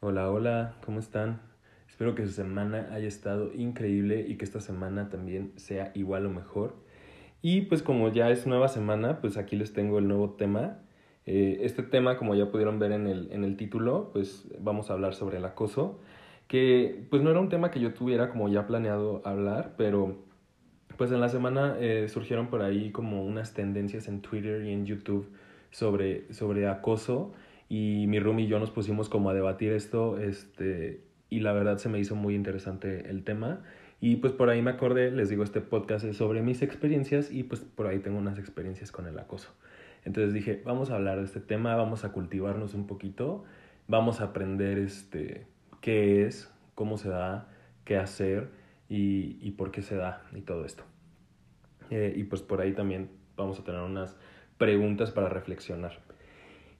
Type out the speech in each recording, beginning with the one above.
Hola, hola, ¿cómo están? Espero que su semana haya estado increíble y que esta semana también sea igual o mejor. Y pues como ya es nueva semana, pues aquí les tengo el nuevo tema. Eh, este tema, como ya pudieron ver en el, en el título, pues vamos a hablar sobre el acoso, que pues no era un tema que yo tuviera como ya planeado hablar, pero pues en la semana eh, surgieron por ahí como unas tendencias en Twitter y en YouTube sobre, sobre acoso y mi room y yo nos pusimos como a debatir esto este, y la verdad se me hizo muy interesante el tema y pues por ahí me acordé, les digo, este podcast es sobre mis experiencias y pues por ahí tengo unas experiencias con el acoso. Entonces dije, vamos a hablar de este tema, vamos a cultivarnos un poquito, vamos a aprender este, qué es, cómo se da, qué hacer y, y por qué se da y todo esto. Eh, y pues por ahí también vamos a tener unas preguntas para reflexionar.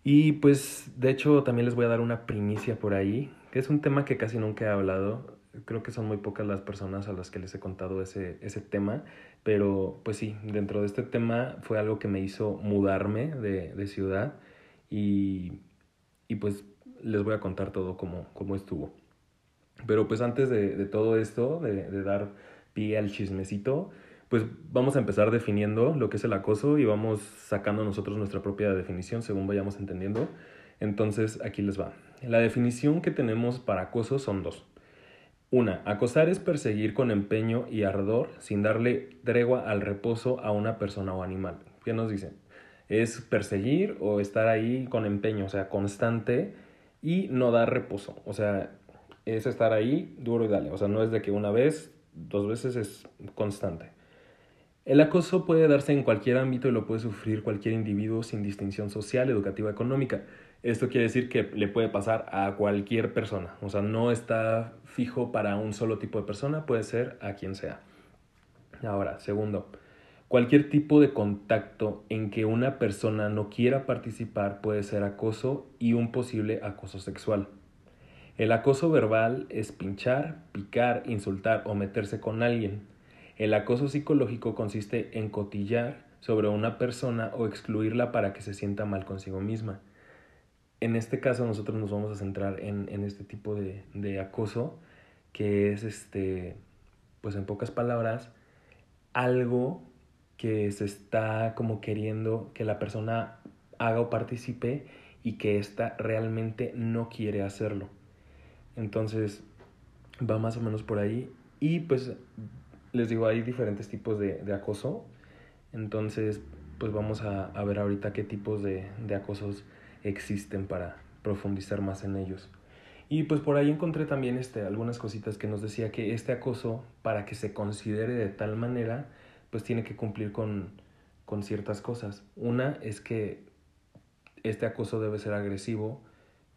Y pues de hecho también les voy a dar una primicia por ahí, que es un tema que casi nunca he hablado. Creo que son muy pocas las personas a las que les he contado ese, ese tema, pero pues sí, dentro de este tema fue algo que me hizo mudarme de, de ciudad y, y pues les voy a contar todo cómo, cómo estuvo. Pero pues antes de, de todo esto, de, de dar pie al chismecito, pues vamos a empezar definiendo lo que es el acoso y vamos sacando nosotros nuestra propia definición según vayamos entendiendo. Entonces, aquí les va. La definición que tenemos para acoso son dos. Una, acosar es perseguir con empeño y ardor sin darle tregua al reposo a una persona o animal. ¿Qué nos dicen? Es perseguir o estar ahí con empeño, o sea, constante y no dar reposo. O sea, es estar ahí duro y dale. O sea, no es de que una vez, dos veces es constante. El acoso puede darse en cualquier ámbito y lo puede sufrir cualquier individuo sin distinción social, educativa, económica. Esto quiere decir que le puede pasar a cualquier persona, o sea, no está fijo para un solo tipo de persona, puede ser a quien sea. Ahora, segundo, cualquier tipo de contacto en que una persona no quiera participar puede ser acoso y un posible acoso sexual. El acoso verbal es pinchar, picar, insultar o meterse con alguien. El acoso psicológico consiste en cotillar sobre una persona o excluirla para que se sienta mal consigo misma. En este caso nosotros nos vamos a centrar en, en este tipo de, de, acoso, que es, este, pues en pocas palabras, algo que se está como queriendo que la persona haga o participe y que ésta realmente no quiere hacerlo. Entonces, va más o menos por ahí. Y pues les digo, hay diferentes tipos de, de acoso. Entonces, pues vamos a, a, ver ahorita qué tipos de, de acosos existen para profundizar más en ellos. Y pues por ahí encontré también este, algunas cositas que nos decía que este acoso, para que se considere de tal manera, pues tiene que cumplir con, con ciertas cosas. Una es que este acoso debe ser agresivo,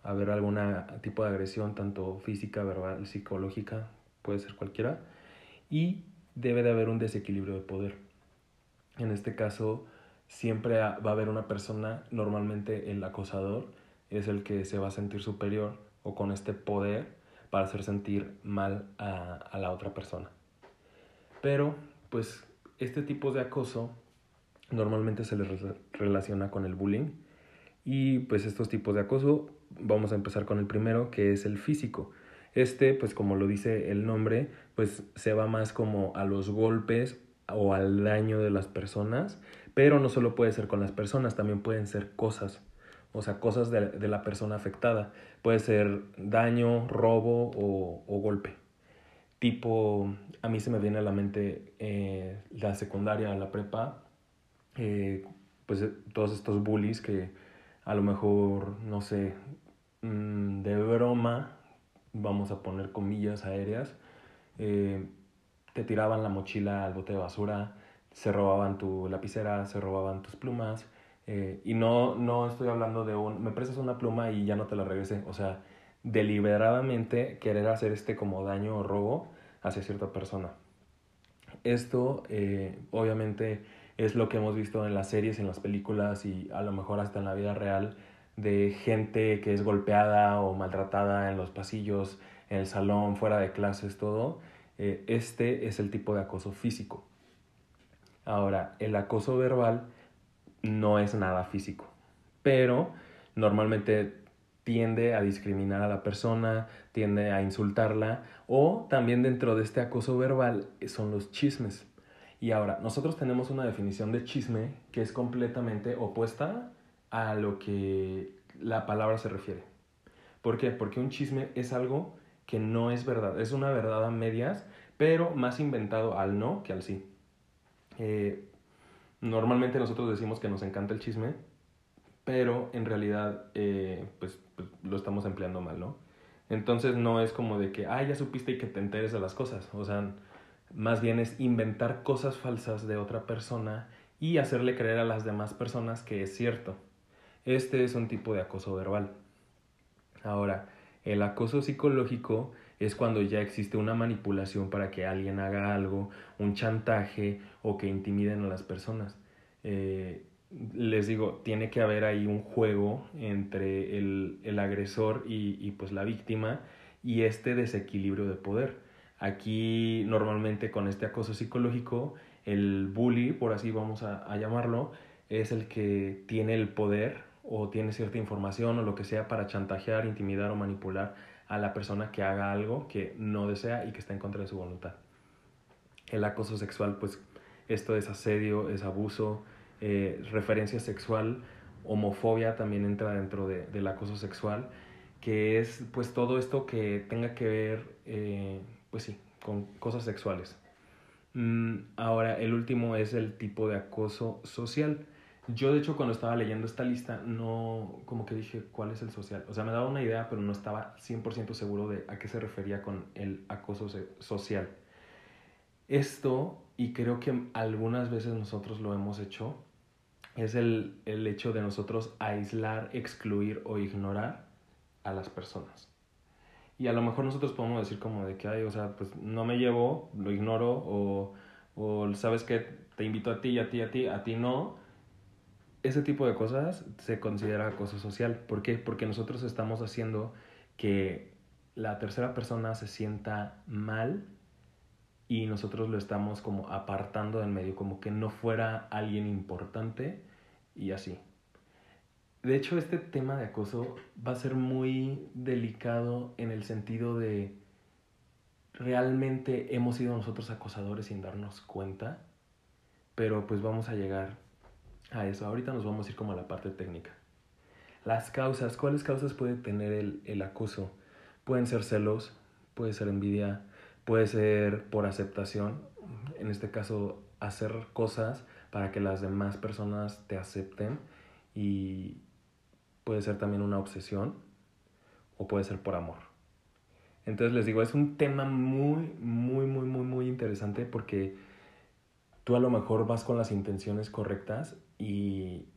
haber algún tipo de agresión, tanto física, verbal, psicológica, puede ser cualquiera. Y debe de haber un desequilibrio de poder. En este caso, siempre va a haber una persona, normalmente el acosador es el que se va a sentir superior o con este poder para hacer sentir mal a, la otra persona. Pero, pues, este tipo de acoso normalmente se le relaciona con el bullying y pues estos tipos de acoso, vamos a empezar con el primero, que es el físico. Este, pues como lo dice el nombre, pues se va más como a los golpes o al daño de las personas, pero no solo puede ser con las personas, también pueden ser cosas, o sea, cosas de, de la persona afectada. Puede ser daño, robo o, o, golpe. Tipo, a mí se me viene a la mente eh, la secundaria, la prepa, eh, pues todos estos bullies que a lo mejor, no sé, mmm, de broma vamos a poner comillas aéreas, eh, te tiraban la mochila al bote de basura, se robaban tu lapicera, se robaban tus plumas. Eh, y no, no estoy hablando de un, me prestas una pluma y ya no te la regresé. O sea, deliberadamente querer hacer este como daño o robo hacia cierta persona. Esto, eh, obviamente, es lo que hemos visto en las series, en las películas y a lo mejor hasta en la vida real de gente que es golpeada o maltratada en los pasillos, en el salón, fuera de clases, todo. Eh, este es el tipo de acoso físico. Ahora, el acoso verbal no es nada físico, pero normalmente tiende a discriminar a la persona, tiende a insultarla, o también dentro de este acoso verbal son los chismes. Y ahora, nosotros tenemos una definición de chisme que es completamente opuesta a lo que la palabra se refiere. ¿Por qué? Porque un chisme es algo que no es verdad, es una verdad a medias, pero más inventado al no que al sí. Eh, normalmente nosotros decimos que nos encanta el chisme, pero en realidad eh, pues, pues, lo estamos empleando mal, ¿no? Entonces no es como de que, ah, ya supiste y que te enteres de las cosas, o sea, más bien es inventar cosas falsas de otra persona y hacerle creer a las demás personas que es cierto. Este es un tipo de acoso verbal. Ahora, el acoso psicológico es cuando ya existe una manipulación para que alguien haga algo, un chantaje o que intimiden a las personas. Eh, les digo, tiene que haber ahí un juego entre el, el agresor y, y, pues la víctima y este desequilibrio de poder. Aquí normalmente con este acoso psicológico, el bully, por así vamos a, a llamarlo, es el que tiene el poder o tiene cierta información o lo que sea para chantajear, intimidar o manipular a la persona que haga algo que no desea y que está en contra de su voluntad. El acoso sexual, pues esto es asedio, es abuso, eh, referencia sexual, homofobia también entra dentro de, del acoso sexual, que es pues todo esto que tenga que ver, eh, pues sí, con cosas sexuales. Mm, ahora, el último es el tipo de acoso social. Yo, de hecho, cuando estaba leyendo esta lista, no, como que dije, ¿cuál es el social? O sea, me daba una idea, pero no estaba 100% seguro de a qué se refería con el acoso social. Esto, y creo que algunas veces nosotros lo hemos hecho, es el, el hecho de nosotros aislar, excluir o ignorar a las personas. Y a lo mejor nosotros podemos decir como de que, ay, o sea, pues no me llevo, lo ignoro, o, o sabes que te invito a ti a ti, a ti, a ti no. Ese tipo de cosas se considera acoso social. ¿Por qué? Porque nosotros estamos haciendo que la tercera persona se sienta mal y nosotros lo estamos como apartando del medio, como que no fuera alguien importante y así. De hecho, este tema de acoso va a ser muy delicado en el sentido de realmente hemos sido nosotros acosadores sin darnos cuenta, pero pues vamos a llegar a eso. Ahorita nos vamos a ir como a la parte técnica. Las causas, ¿cuáles causas puede tener el, el acoso? Pueden ser celos, puede ser envidia, Puede ser por aceptación, en este caso hacer cosas para que las demás personas te acepten y puede ser también una obsesión o puede ser por amor. Entonces les digo, es un tema muy, muy, muy, muy, muy interesante porque tú a lo mejor vas con las intenciones correctas y,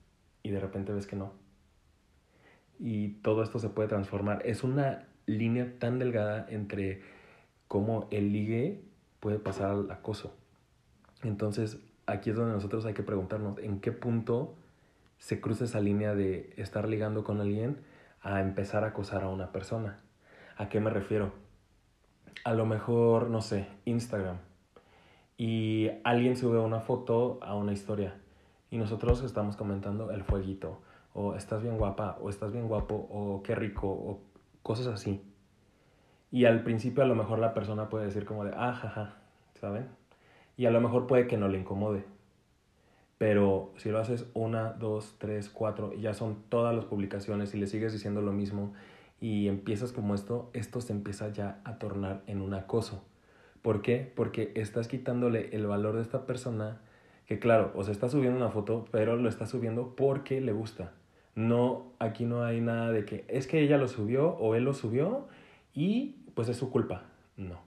y de repente ves que no. Y todo esto se puede transformar. Es una línea tan delgada entre cómo el ligue puede pasar al acoso. Entonces, aquí es donde nosotros hay que preguntarnos en qué punto se cruza esa línea de estar ligando con alguien a empezar a acosar a una persona. ¿A qué me refiero? A lo mejor, no sé, Instagram. Y alguien sube una foto a una historia. Y nosotros estamos comentando el fueguito. O estás bien guapa. O estás bien guapo. O qué rico. O cosas así. Y al principio a lo mejor la persona puede decir como de, ah, jaja, ¿saben? Y a lo mejor puede que no le incomode. Pero si lo haces una, dos, tres, cuatro, y ya son todas las publicaciones y le sigues diciendo lo mismo y empiezas como esto, esto se empieza ya a tornar en un acoso. ¿Por qué? Porque estás quitándole el valor de esta persona que claro, o se está subiendo una foto, pero lo está subiendo porque le gusta. No, aquí no hay nada de que es que ella lo subió o él lo subió y pues es su culpa. No.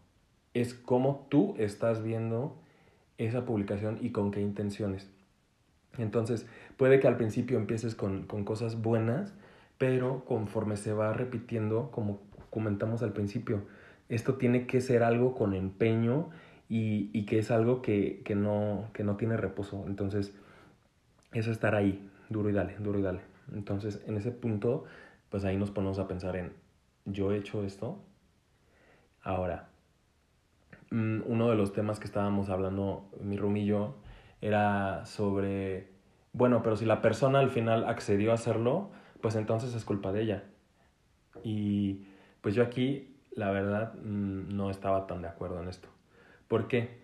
Es como tú estás viendo esa publicación y con qué intenciones. Entonces, puede que al principio empieces con, con cosas buenas, pero conforme se va repitiendo, como comentamos al principio, esto tiene que ser algo con empeño y, y que es algo que, que, no, que no tiene reposo. Entonces, es estar ahí, duro y dale, duro y dale. Entonces, en ese punto, pues ahí nos ponemos a pensar en, yo he hecho esto, Ahora, mm, uno de los temas que estábamos hablando mi rumillo era sobre, bueno, pero si la persona al final accedió a hacerlo, pues entonces es culpa de ella. Y pues yo aquí, la verdad, mm, no estaba tan de acuerdo en esto. ¿Por qué?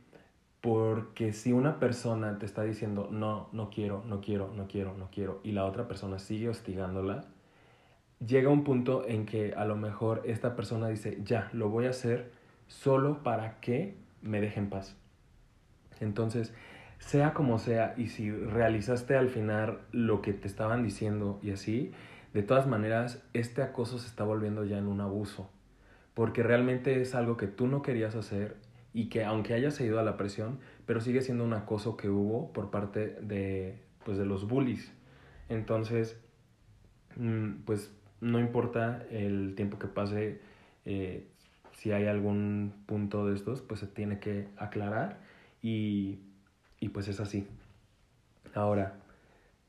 Porque si una persona te está diciendo, no, no quiero, no quiero, no quiero, no quiero, y la otra persona sigue hostigándola, llega un punto en que a lo mejor esta persona dice, ya, lo voy a hacer solo para que me dejen paz. Entonces, sea como sea, y si realizaste al final lo que te estaban diciendo y así, de todas maneras, este acoso se está volviendo ya en un abuso, porque realmente es algo que tú no querías hacer y que aunque hayas ido a la presión, pero sigue siendo un acoso que hubo por parte de, pues, de los bullies. Entonces, mm, pues no importa el tiempo que pase, eh, si hay algún punto de estos, pues se tiene que aclarar y, y pues es así. Ahora,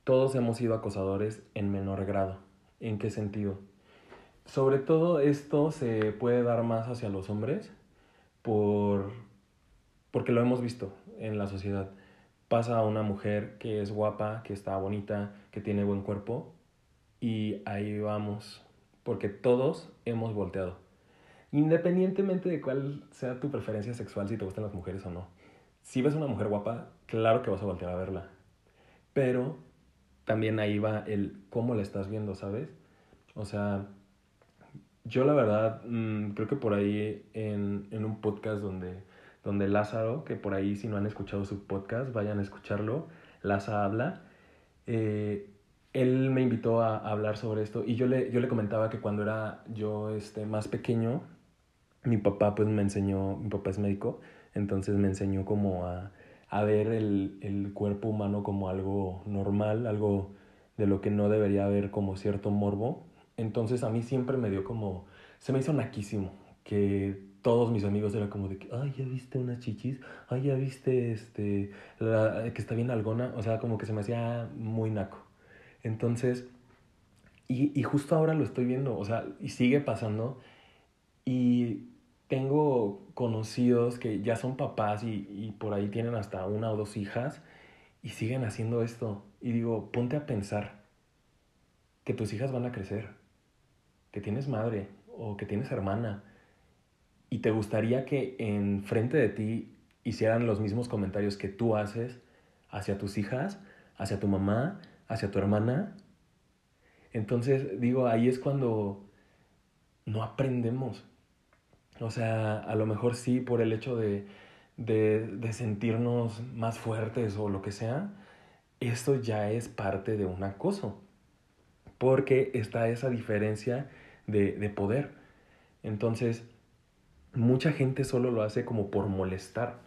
todos hemos sido acosadores en menor grado. ¿En qué sentido? Sobre todo esto se puede dar más hacia los hombres por, porque lo hemos visto en la sociedad. Pasa a una mujer que es guapa, que está bonita, que tiene buen cuerpo y ahí vamos, porque todos hemos volteado. Independientemente de cuál sea tu preferencia sexual, si te gustan las mujeres o no. Si ves una mujer guapa, claro que vas a voltear a verla. Pero también ahí va el cómo la estás viendo, ¿sabes? O sea, yo la verdad mm, creo que por ahí en, en, un podcast donde, donde Lázaro, que por ahí si no han escuchado su podcast, vayan a escucharlo, Lázaro habla, eh, él me invitó a, hablar sobre esto y yo le, yo le comentaba que cuando era yo este, más pequeño, mi papá pues me enseñó, mi papá es médico, entonces me enseñó como a, a ver el, el, cuerpo humano como algo normal, algo de lo que no debería haber como cierto morbo. Entonces a mí siempre me dio como, se me hizo naquísimo, que todos mis amigos eran como de que, ay, ya viste unas chichis, ay, ya viste este, que está bien algona, o sea, como que se me hacía muy naco. Entonces, y, y justo ahora lo estoy viendo, o sea, y sigue pasando. Y tengo conocidos que ya son papás y, y, por ahí tienen hasta una o dos hijas y siguen haciendo esto. Y digo, ponte a pensar que tus hijas van a crecer, que tienes madre o que tienes hermana y te gustaría que en frente de ti hicieran los mismos comentarios que tú haces hacia tus hijas, hacia tu mamá, hacia tu hermana. Entonces, digo, ahí es cuando no aprendemos. O sea, a lo mejor sí por el hecho de, de, de sentirnos más fuertes o lo que sea, esto ya es parte de un acoso. Porque está esa diferencia de, de poder. Entonces, mucha gente solo lo hace como por molestar.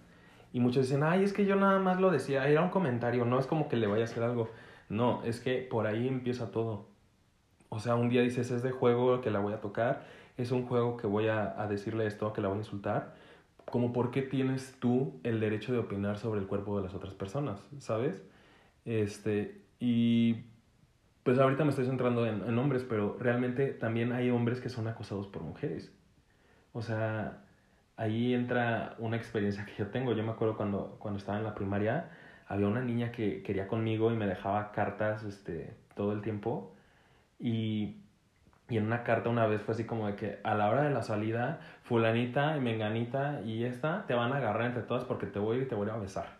Y muchos dicen, ay, es que yo nada más lo decía, era un comentario, no es como que le vaya a hacer algo. No, es que por ahí empieza todo. O sea, un día dices, es de juego que la voy a tocar, es un juego que voy a, a decirle esto, que la voy a insultar. Como por qué tienes tú el derecho de opinar sobre el cuerpo de las otras personas, ¿sabes? Este, y pues ahorita me estoy centrando en, en hombres, pero realmente también hay hombres que son acosados por mujeres. O sea, ahí entra una experiencia que yo tengo. Yo me acuerdo cuando, cuando estaba en la primaria, había una niña que quería conmigo y me dejaba cartas este, todo el tiempo. Y, y en una carta una vez fue así como de que a la hora de la salida, fulanita y menganita y esta te van a agarrar entre todas porque te voy y te voy a besar.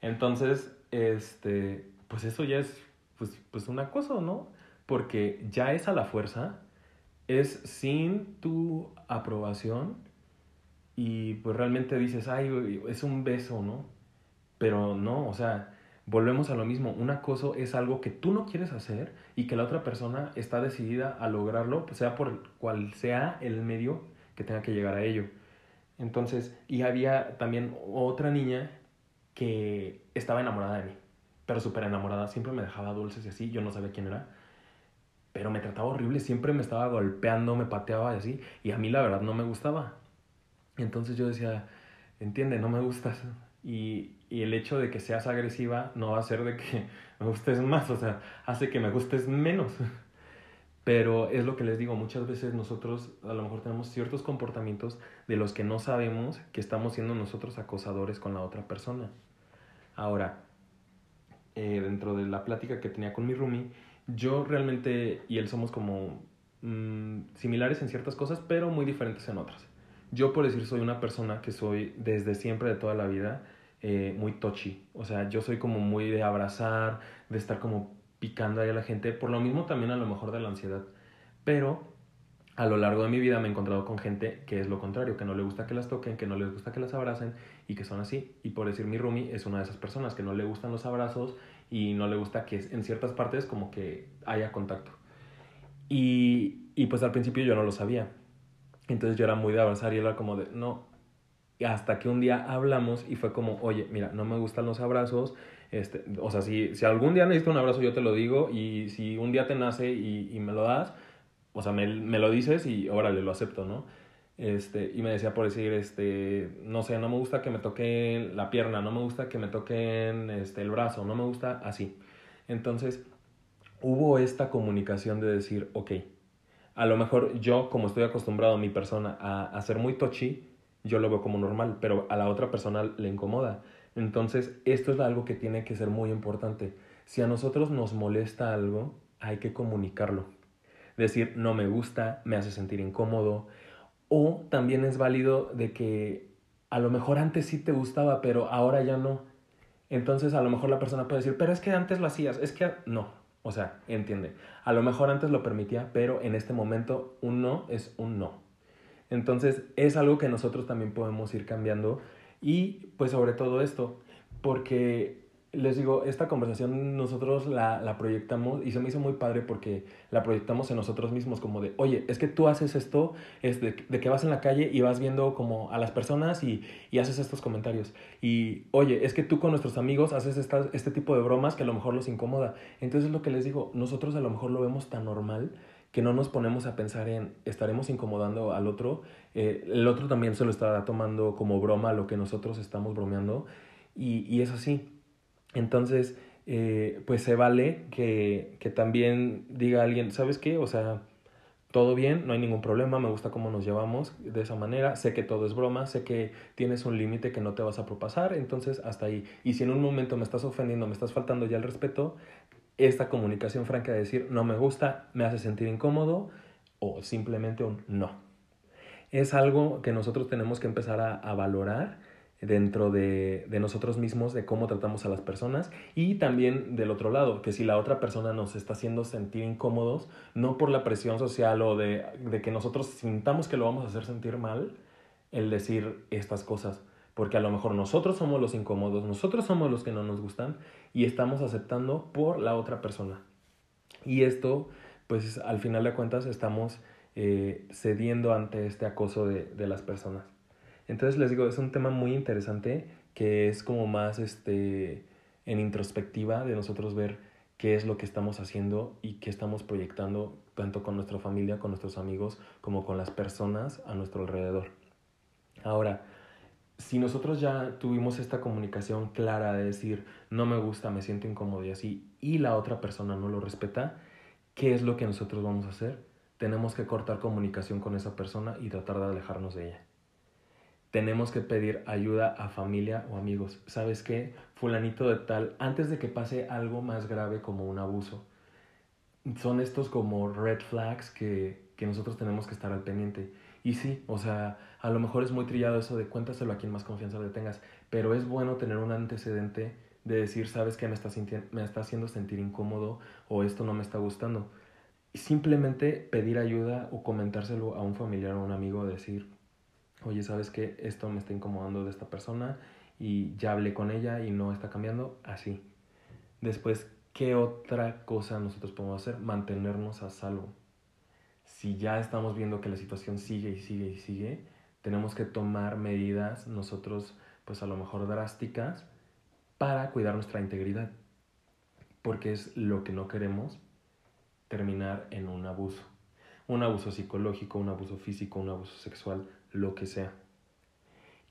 Entonces, este, pues eso ya es pues, pues una cosa, ¿no? Porque ya es a la fuerza, es sin tu aprobación y pues realmente dices, ay, es un beso, ¿no? Pero no, o sea, volvemos a lo mismo. Un acoso es algo que tú no quieres hacer y que la otra persona está decidida a lograrlo, sea por cual sea el medio que tenga que llegar a ello. Entonces, y había también otra niña que estaba enamorada de mí, pero súper enamorada, siempre me dejaba dulces y así, yo no sabía quién era, pero me trataba horrible, siempre me estaba golpeando, me pateaba y así, y a mí la verdad no me gustaba. Entonces yo decía, entiende, no me gustas, y, y, el hecho de que seas agresiva no va a hacer de que me gustes más, o sea, hace que me gustes menos. Pero es lo que les digo, muchas veces nosotros a lo mejor tenemos ciertos comportamientos de los que no sabemos que estamos siendo nosotros acosadores con la otra persona. Ahora, eh, dentro de la plática que tenía con mi roomie, yo realmente y él somos como mm, similares en ciertas cosas, pero muy diferentes en otras. Yo, por decir, soy una persona que soy desde siempre, de toda la vida, eh, muy touchy. O sea, yo soy como muy de abrazar, de estar como picando ahí a la gente, por lo mismo también a lo mejor de la ansiedad. Pero a lo largo de mi vida me he encontrado con gente que es lo contrario, que no le gusta que las toquen, que no les gusta que las abracen y que son así. Y por decir, mi roomie es una de esas personas que no le gustan los abrazos y no le gusta que en ciertas partes como que haya contacto. Y, y pues al principio yo no lo sabía. Entonces yo era muy de abrazar y era como de, no. Hasta que un día hablamos y fue como, oye, mira, no me gustan los abrazos. Este, o sea, si, si algún día necesito un abrazo, yo te lo digo. Y si un día te nace y me lo das, o sea, me, me, lo dices y órale, lo acepto, ¿no? Este, y me decía por decir, este, no sé, no me gusta que me toquen la pierna, no me gusta que me toquen este, el brazo, no me gusta así. Entonces, hubo esta comunicación de decir, ok, a lo mejor yo, como estoy acostumbrado a mi persona a, a ser muy touchy, yo lo veo como normal, pero a la otra persona le incomoda. Entonces, esto es algo que tiene que ser muy importante. Si a nosotros nos molesta algo, hay que comunicarlo. Decir, no me gusta, me hace sentir incómodo. O también es válido de que a lo mejor antes sí te gustaba, pero ahora ya no. Entonces a lo mejor la persona puede decir, pero es que antes lo hacías, es que no. O sea, entiende. A lo mejor antes lo permitía, pero en este momento un no es un no. Entonces es algo que nosotros también podemos ir cambiando y pues sobre todo esto, porque les digo, esta conversación nosotros la, la, proyectamos y se me hizo muy padre porque la proyectamos en nosotros mismos como de, oye, es que tú haces esto, es de, de que vas en la calle y vas viendo como a las personas y, y, haces estos comentarios. Y, oye, es que tú con nuestros amigos haces esta, este tipo de bromas que a lo mejor los incomoda. Entonces lo que les digo, nosotros a lo mejor lo vemos tan normal que no nos ponemos a pensar en estaremos incomodando al otro. Eh, el otro también se lo está tomando como broma lo que nosotros estamos bromeando. Y, y es así. Entonces, eh, pues se vale que, que también diga alguien, ¿sabes qué? O sea, todo bien, no hay ningún problema, me gusta cómo nos llevamos de esa manera, sé que todo es broma, sé que tienes un límite que no te vas a propasar, entonces hasta ahí. Y si en un momento me estás ofendiendo, me estás faltando ya el respeto, esta comunicación franca de decir no me gusta, me hace sentir incómodo o simplemente un no. Es algo que nosotros tenemos que empezar a, a valorar dentro de, de, nosotros mismos, de cómo tratamos a las personas y también del otro lado, que si la otra persona nos está haciendo sentir incómodos, no por la presión social o de, de que nosotros sintamos que lo vamos a hacer sentir mal, el decir estas cosas, porque a lo mejor nosotros somos los incómodos, nosotros somos los que no nos gustan y estamos aceptando por la otra persona. Y esto, pues al final de cuentas, estamos eh, cediendo ante este acoso de, de las personas. Entonces les digo, es un tema muy interesante que es como más este, en introspectiva de nosotros ver qué es lo que estamos haciendo y qué estamos proyectando tanto con nuestra familia, con nuestros amigos, como con las personas a nuestro alrededor. Ahora, si nosotros ya tuvimos esta comunicación clara de decir, no me gusta, me siento incómodo y así, y la otra persona no lo respeta, ¿qué es lo que nosotros vamos a hacer? Tenemos que cortar comunicación con esa persona y tratar de alejarnos de ella tenemos que pedir ayuda a familia o amigos. ¿Sabes qué? Fulanito de tal, antes de que pase algo más grave como un abuso. Son estos como red flags que, que nosotros tenemos que estar al pendiente. Y sí, o sea, a lo mejor es muy trillado eso de cuéntaselo a quien más confianza le tengas, pero es bueno tener un antecedente de decir, sabes que me está, me está haciendo sentir incómodo o esto no me está gustando. Simplemente pedir ayuda o comentárselo a un familiar o un amigo, decir, oye, ¿sabes qué? Esto me está incomodando de esta persona y ya hablé con ella y no está cambiando, así. Después, ¿qué otra cosa nosotros podemos hacer? Mantenernos a salvo. Si ya estamos viendo que la situación sigue y sigue y sigue, tenemos que tomar medidas nosotros, pues a lo mejor drásticas, para cuidar nuestra integridad. Porque es lo que no queremos terminar en un abuso. Un abuso psicológico, un abuso físico, un abuso sexual, lo que sea.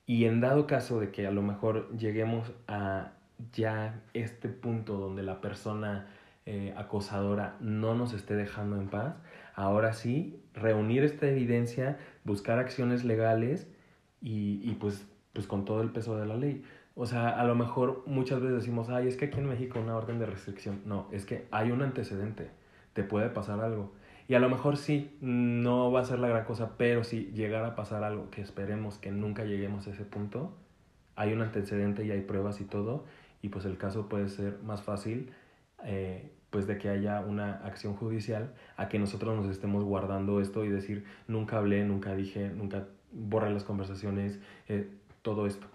Y en dado caso de que a lo mejor lleguemos a ya este punto donde la persona eh, acosadora no nos esté dejando en paz, ahora sí, reunir esta evidencia, buscar acciones legales y, y pues, pues con todo el peso de la ley. O sea, a lo mejor muchas veces decimos, ay, es que aquí en México una orden de restricción. No, es que hay un antecedente, te puede pasar algo. Y a lo mejor sí, no va a ser la gran cosa, pero si llegara a pasar algo que esperemos que nunca lleguemos a ese punto, hay un antecedente y hay pruebas y todo, y pues el caso puede ser más fácil eh, pues de que haya una acción judicial a que nosotros nos estemos guardando esto y decir nunca hablé, nunca dije, nunca borré las conversaciones, eh, todo esto.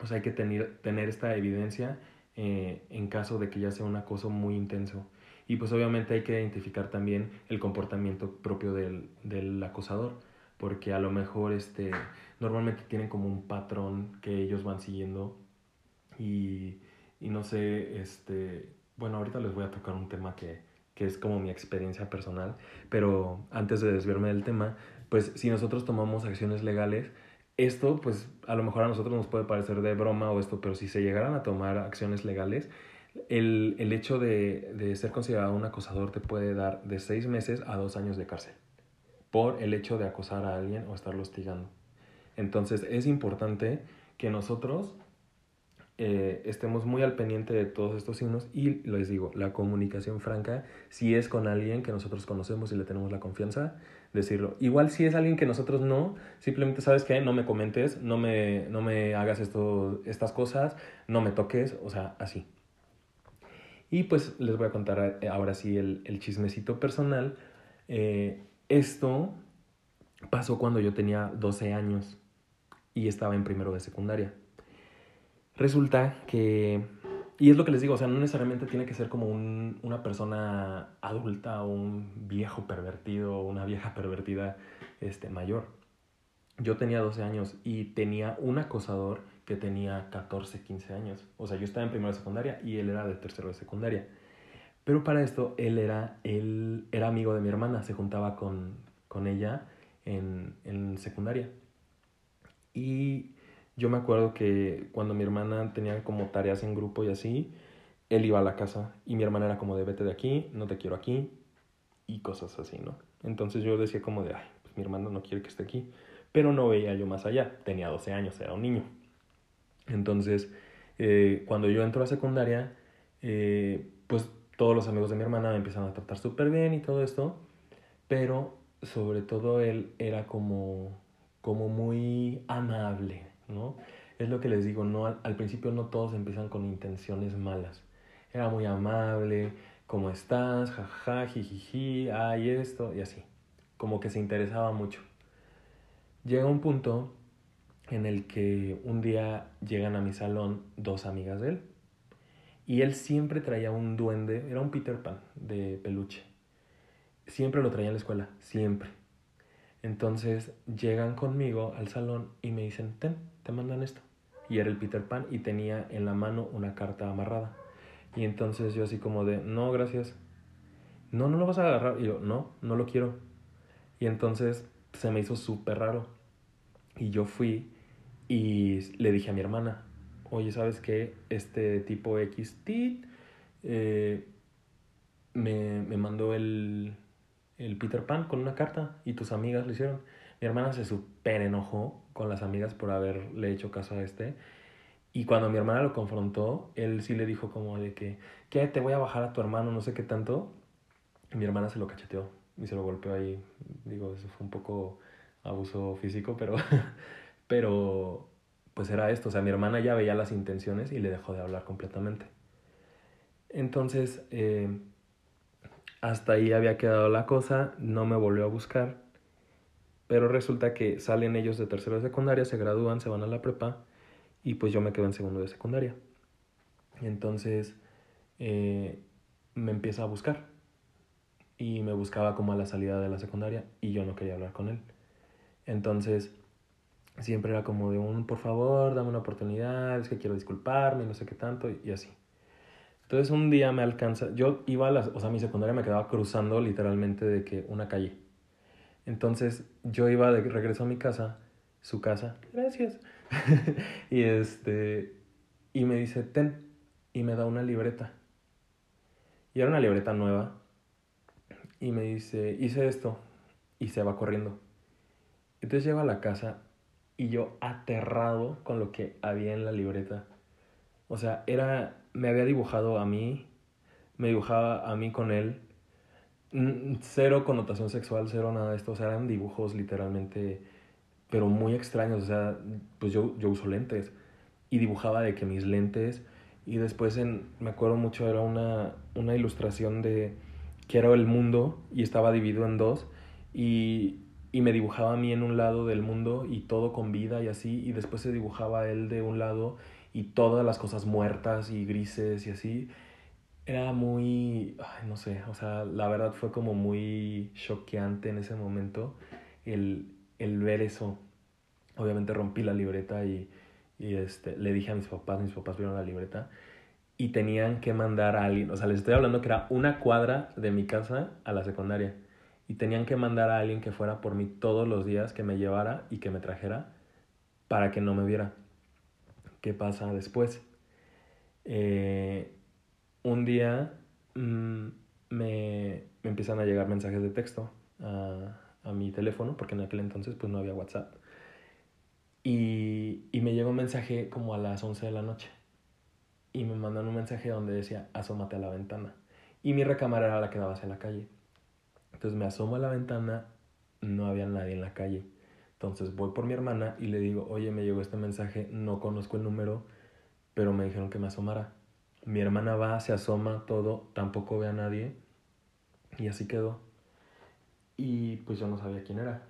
O sea, hay que tener, tener esta evidencia eh, en caso de que ya sea un acoso muy intenso. Y pues obviamente hay que identificar también el comportamiento propio del, del acosador, porque a lo mejor este, normalmente tienen como un patrón que ellos van siguiendo y, y no sé, este, bueno, ahorita les voy a tocar un tema que, que es como mi experiencia personal, pero antes de desviarme del tema, pues si nosotros tomamos acciones legales, esto pues a lo mejor a nosotros nos puede parecer de broma o esto, pero si se llegaran a tomar acciones legales, el, el hecho de, de ser considerado un acosador te puede dar de seis meses a dos años de cárcel por el hecho de acosar a alguien o estarlo hostigando. Entonces es importante que nosotros eh, estemos muy al pendiente de todos estos signos y les digo, la comunicación franca, si es con alguien que nosotros conocemos y le tenemos la confianza, decirlo. Igual si es alguien que nosotros no, simplemente sabes que no me comentes, no me, no me hagas esto, estas cosas, no me toques, o sea, así. Y pues les voy a contar eh, ahora sí el, el chismecito personal. Eh, esto pasó cuando yo tenía 12 años y estaba en primero de secundaria. Resulta que, y es lo que les digo, o sea, no necesariamente tiene que ser como un, una persona adulta un viejo pervertido o una vieja pervertida este, mayor. Yo tenía 12 años y tenía un acosador que tenía 14, 15 años. O sea, yo estaba en primero de secundaria y él era de tercero de secundaria. Pero para esto él era, él era amigo de mi hermana, se juntaba con, con ella en, en secundaria. Y yo me acuerdo que cuando mi hermana tenía como tareas en grupo y así, él iba a la casa y mi hermana era como de vete de aquí, no te quiero aquí y cosas así, ¿no? Entonces yo decía como de, ay, pues mi hermana no quiere que esté aquí, pero no veía yo más allá, tenía 12 años, era un niño. Entonces, eh, cuando yo entro a secundaria, eh, pues todos los amigos de mi hermana me empiezan a tratar súper bien y todo esto, pero sobre todo él era como, como muy amable, ¿no? Es lo que les digo, no al, principio no todos empiezan con intenciones malas. Era muy amable, ¿cómo estás? Jajaja, jijiji, ay esto, y así. Como que se interesaba mucho. Llega un punto en el que un día llegan a mi salón dos amigas de él. Y él siempre traía un duende, era un Peter Pan de peluche. Siempre lo traía en la escuela, siempre. Entonces llegan conmigo al salón y me dicen, ten, te mandan esto. Y era el Peter Pan y tenía en la mano una carta amarrada. Y entonces yo así como de, no, gracias. No, no lo vas a agarrar. Y yo, no, no lo quiero. Y entonces se me hizo súper raro. Y yo fui y le dije a mi hermana, oye, ¿sabes qué? Este tipo X, eh, me, me mandó el, el Peter Pan con una carta y tus amigas lo hicieron. Mi hermana se súper enojó con las amigas por haberle hecho caso a este. Y cuando mi hermana lo confrontó, él sí le dijo como de que, ¿qué? Te voy a bajar a tu hermano, no sé qué tanto. Y mi hermana se lo cacheteó y se lo golpeó ahí. Digo, eso fue un poco abuso físico, pero, pero pues era esto. O sea, mi hermana ya veía las intenciones y le dejó de hablar completamente. Entonces, eh, hasta ahí había quedado la cosa, no me volvió a buscar, pero resulta que salen ellos de tercero de secundaria, se gradúan, se van a la prepa y pues yo me quedo en segundo de secundaria. Entonces eh, me empieza a buscar y me buscaba como a la salida de la secundaria y yo no quería hablar con él. Entonces siempre era como de un por favor, dame una oportunidad, es que quiero disculparme, no sé qué tanto y así. Entonces un día me alcanza, yo iba a las, o sea, mi secundaria me quedaba cruzando literalmente de que una calle. Entonces yo iba de regreso a mi casa, su casa, gracias. y este, y me dice, ten, y me da una libreta. Y era una libreta nueva. Y me dice, hice esto. Y se va corriendo. Entonces llego a la casa y yo aterrado con lo que había en la libreta. O sea, era me había dibujado a mí, me dibujaba a mí con él, cero connotación sexual, cero nada de esto, o sea, eran dibujos literalmente, pero muy extraños, o sea, pues yo, yo uso lentes. Y dibujaba de que mis lentes. Y después en, me acuerdo mucho, era una, una ilustración de que era el mundo y estaba dividido en dos. Y, y me dibujaba a mí en un lado del mundo y todo con vida y así y después se dibujaba él de un lado y todas las cosas muertas y grises y así era muy, ay, no sé, o sea, la verdad fue como muy choqueante en ese momento el, el ver eso. Obviamente rompí la libreta y, y este, le dije a mis papás, mis papás vieron la libreta y tenían que mandar a alguien, o sea, les estoy hablando que era una cuadra de mi casa a la secundaria y tenían que mandar a alguien que fuera por mí todos los días, que me llevara y que me trajera para que no me viera. ¿Qué pasa después? Eh, un día mm, me, me, empiezan a llegar mensajes de texto a, a, mi teléfono, porque en aquel entonces pues no había WhatsApp. Y, y me llegó un mensaje como a las 11 de la noche. Y me mandan un mensaje donde decía, asómate a la ventana. Y mi recámara era la que daba hacia la calle. Entonces me asomo a la ventana, no había nadie en la calle. Entonces voy por mi hermana y le digo, oye, me llegó este mensaje, no conozco el número, pero me dijeron que me asomara. Mi hermana va, se asoma, todo, tampoco ve a nadie. Y así quedó. Y pues yo no sabía quién era.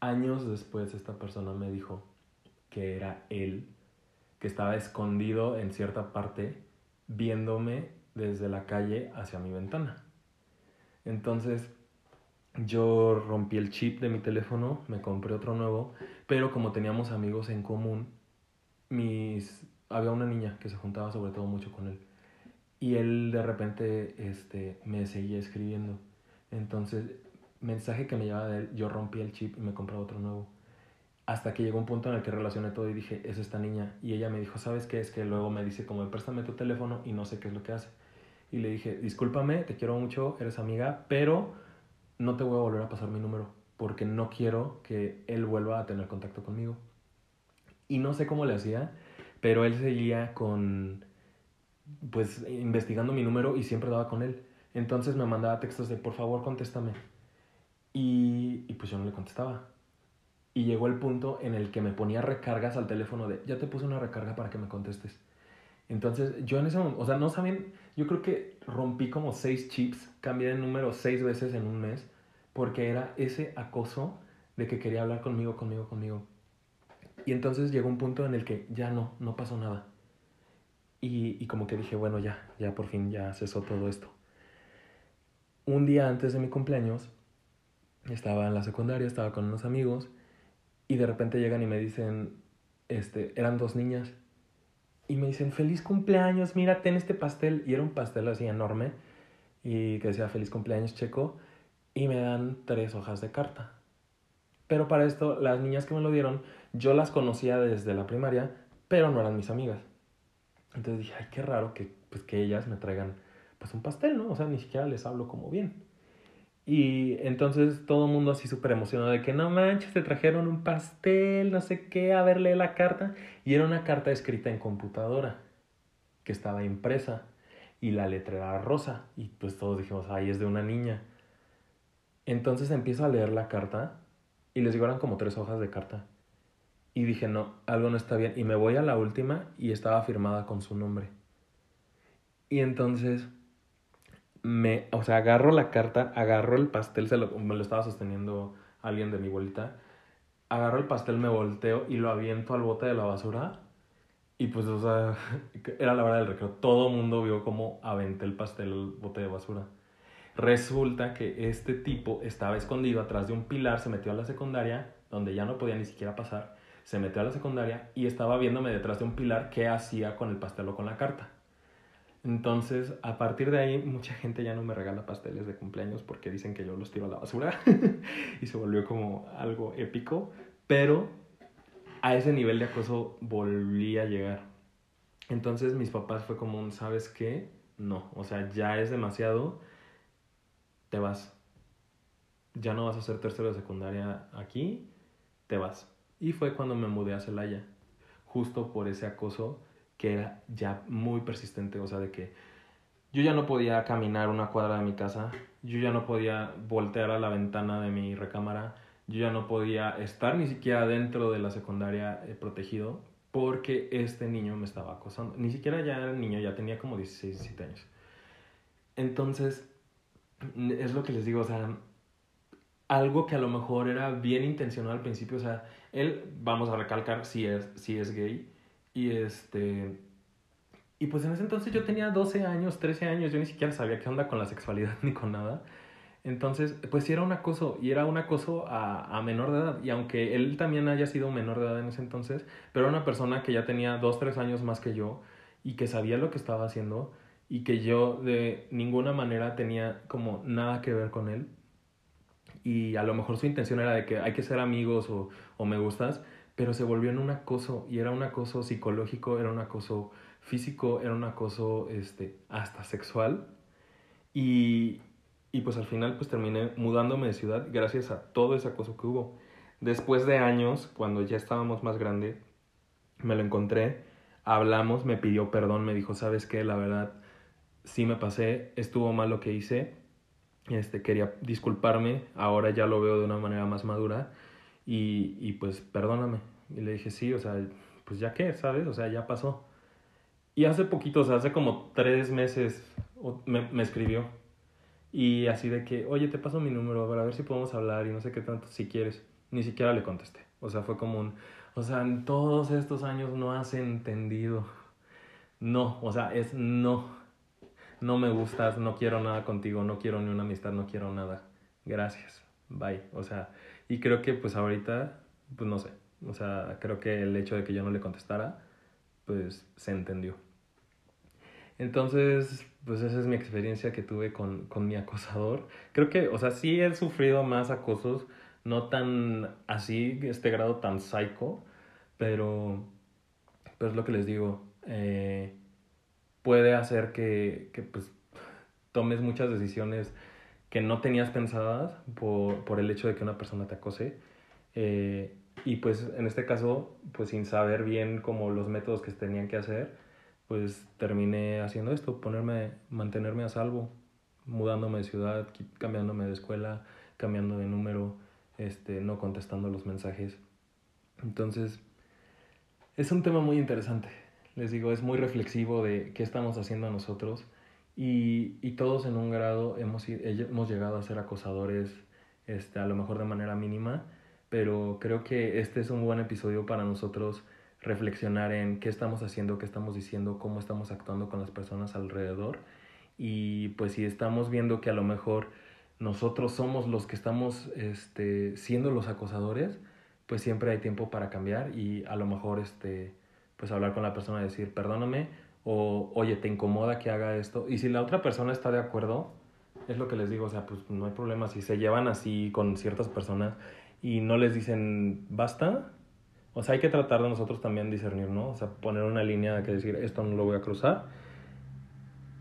Años después esta persona me dijo que era él, que estaba escondido en cierta parte, viéndome desde la calle hacia mi ventana. Entonces yo rompí el chip de mi teléfono, me compré otro nuevo, pero como teníamos amigos en común, mis había una niña que se juntaba sobre todo mucho con él. Y él de repente este, me seguía escribiendo. Entonces, mensaje que me llevaba de él, yo rompí el chip y me compré otro nuevo. Hasta que llegó un punto en el que relacioné todo y dije, es esta niña. Y ella me dijo, ¿sabes qué? Es que luego me dice, como, préstame tu teléfono y no sé qué es lo que hace. Y le dije, discúlpame, te quiero mucho, eres amiga, pero no te voy a volver a pasar mi número porque no quiero que él vuelva a tener contacto conmigo. Y no sé cómo le hacía, pero él seguía con, pues, investigando mi número y siempre daba con él. Entonces me mandaba textos de, por favor, contéstame. Y, y pues yo no le contestaba. Y llegó el punto en el que me ponía recargas al teléfono de, ya te puse una recarga para que me contestes. Entonces yo en ese momento, o sea, no saben, yo creo que rompí como seis chips, cambié de número seis veces en un mes, porque era ese acoso de que quería hablar conmigo, conmigo, conmigo. Y entonces llegó un punto en el que ya no, no pasó nada. Y, y como que dije, bueno, ya, ya por fin ya cesó todo esto. Un día antes de mi cumpleaños, estaba en la secundaria, estaba con unos amigos, y de repente llegan y me dicen, este, eran dos niñas, y me dicen, feliz cumpleaños, mira, ten este pastel. Y era un pastel así enorme y que decía feliz cumpleaños checo. Y me dan tres hojas de carta. Pero para esto, las niñas que me lo dieron, yo las conocía desde la primaria, pero no eran mis amigas. Entonces dije, ay, qué raro que, pues, que ellas me traigan pues un pastel, ¿no? O sea, ni siquiera les hablo como bien. Y entonces todo el mundo así súper emocionado de que no manches, te trajeron un pastel, no sé qué, a verle la carta. Y era una carta escrita en computadora, que estaba impresa. Y la letra era rosa. Y pues todos dijimos, ay, es de una niña. Entonces empiezo a leer la carta y les digo, eran como tres hojas de carta. Y dije, no, algo no está bien. Y me voy a la última y estaba firmada con su nombre. Y entonces me, o sea, agarro la carta, agarro el pastel, se lo, me lo estaba sosteniendo alguien de mi bolita, agarro el pastel, me volteo y lo aviento al bote de la basura. Y pues, o sea, era la hora del recreo. Todo el mundo vio cómo aventé el pastel al bote de basura. Resulta que este tipo estaba escondido atrás de un pilar, se metió a la secundaria, donde ya no podía ni siquiera pasar, se metió a la secundaria y estaba viéndome detrás de un pilar qué hacía con el pastel o con la carta. Entonces, a partir de ahí, mucha gente ya no me regala pasteles de cumpleaños porque dicen que yo los tiro a la basura y se volvió como algo épico, pero a ese nivel de acoso volví a llegar. Entonces, mis papás fue como un, ¿sabes qué? No, o sea, ya es demasiado, te vas. Ya no vas a hacer tercero de secundaria aquí, te vas. Y fue cuando me mudé a Celaya, justo por ese acoso que era ya muy persistente, o sea, de que yo ya no podía caminar una cuadra de mi casa, yo ya no podía voltear a la ventana de mi recámara, yo ya no podía estar ni siquiera dentro de la secundaria eh, protegido porque este niño me estaba acosando. Ni siquiera ya era niño, ya tenía como 16, 17 años. Entonces, es lo que les digo, o sea, algo que a lo mejor era bien intencional al principio, o sea, él, vamos a recalcar, si es, si es gay, y este... Y pues en ese entonces yo tenía 12 años, 13 años, yo ni siquiera sabía qué onda con la sexualidad ni con nada. Entonces, pues sí era un acoso, y era un acoso a, a, menor de edad. Y aunque él también haya sido menor de edad en ese entonces, pero era una persona que ya tenía dos, tres años más que yo y que sabía lo que estaba haciendo y que yo de ninguna manera tenía como nada que ver con él. Y a lo mejor su intención era de que hay que ser amigos o, o me gustas, pero se volvió en un acoso y era un acoso psicológico, era un acoso físico, era un acoso este, hasta sexual. Y, y pues al final pues terminé mudándome de ciudad gracias a todo ese acoso que hubo. Después de años, cuando ya estábamos más grande, me lo encontré, hablamos, me pidió perdón, me dijo, ¿sabes qué? La verdad, sí me pasé, estuvo mal lo que hice, este, quería disculparme, ahora ya lo veo de una manera más madura y, y pues perdóname. Y le dije, sí, o sea, pues ya qué, ¿sabes? O sea, ya pasó. Y hace poquito, o hace como tres meses me, me escribió y así de que, oye, te paso mi número para ver si podemos hablar y no sé qué tanto, si quieres. Ni siquiera le contesté. O sea, fue como un, o sea, en todos estos años no has entendido. No, o sea, es no. No me gustas, no quiero nada contigo, no quiero ni una amistad, no quiero nada. Gracias. Bye. O sea, y creo que pues ahorita, pues no sé. O sea, creo que el hecho de que yo no le contestara, pues se entendió. Entonces, pues esa es mi experiencia que tuve con, con mi acosador. Creo que, o sea, sí he sufrido más acosos, no tan así, este grado tan psycho, pero, pero es lo que les digo, eh, puede hacer que, que pues, tomes muchas decisiones que no tenías pensadas por, por el hecho de que una persona te acose. Eh, y pues en este caso, pues sin saber bien como los métodos que tenían que hacer, pues terminé haciendo esto, ponerme, mantenerme a salvo, mudándome de ciudad, cambiándome de escuela, cambiando de número, este, no contestando los mensajes. Entonces, es un tema muy interesante. Les digo, es muy reflexivo de qué estamos haciendo nosotros y, y todos en un grado hemos, hemos llegado a ser acosadores, este, a lo mejor de manera mínima, pero creo que este es un buen episodio para nosotros reflexionar en qué estamos haciendo, qué estamos diciendo, cómo estamos actuando con las personas alrededor. Y pues si estamos viendo que a lo mejor nosotros somos los que estamos este, siendo los acosadores, pues siempre hay tiempo para cambiar y a lo mejor este, pues hablar con la persona y decir, perdóname, o oye, ¿te incomoda que haga esto? Y si la otra persona está de acuerdo, es lo que les digo, o sea, pues no hay problema, si se llevan así con ciertas personas y no les dicen, basta, o sea, hay que tratar de nosotros también discernir, ¿no? O sea, poner una línea que decir, esto no lo voy a cruzar.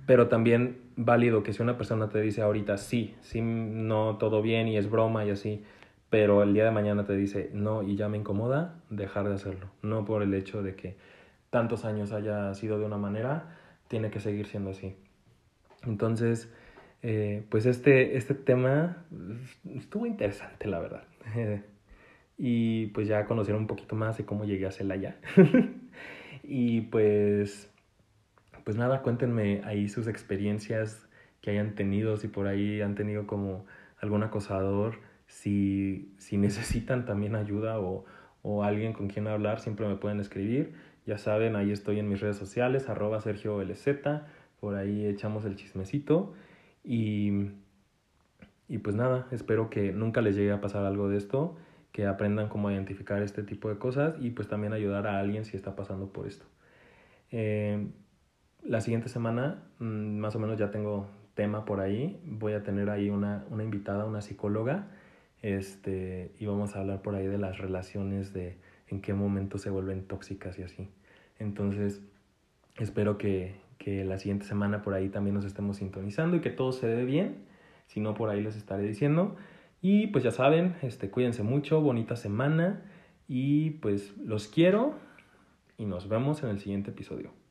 Pero también válido que si una persona te dice ahorita sí, sí, no, todo bien y es broma y así, pero el día de mañana te dice no y ya me incomoda, dejar de hacerlo. No por el hecho de que tantos años haya sido de una manera, tiene que seguir siendo así. Entonces, eh, pues este, este tema estuvo interesante, la verdad. y pues ya conocieron un poquito más de cómo llegué a Celaya. y pues, pues nada, cuéntenme ahí sus experiencias que hayan tenido, si por ahí han tenido como algún acosador, si, si necesitan también ayuda o, o alguien con quien hablar, siempre me pueden escribir. Ya saben, ahí estoy en mis redes sociales, arroba Sergio LZ, por ahí echamos el chismecito y, y pues nada, espero que nunca les llegue a pasar algo de esto que aprendan cómo identificar este tipo de cosas y pues también ayudar a alguien si está pasando por esto. Eh, la siguiente semana, mm, más o menos ya tengo tema por ahí, voy a tener ahí una, una invitada, una psicóloga, este, y vamos a hablar por ahí de las relaciones, de en qué momento se vuelven tóxicas y así. Entonces, espero que, que la siguiente semana por ahí también nos estemos sintonizando y que todo se dé bien. Si no, por ahí les estaré diciendo. Y pues ya saben, este, cuídense mucho, bonita semana y pues los quiero y nos vemos en el siguiente episodio.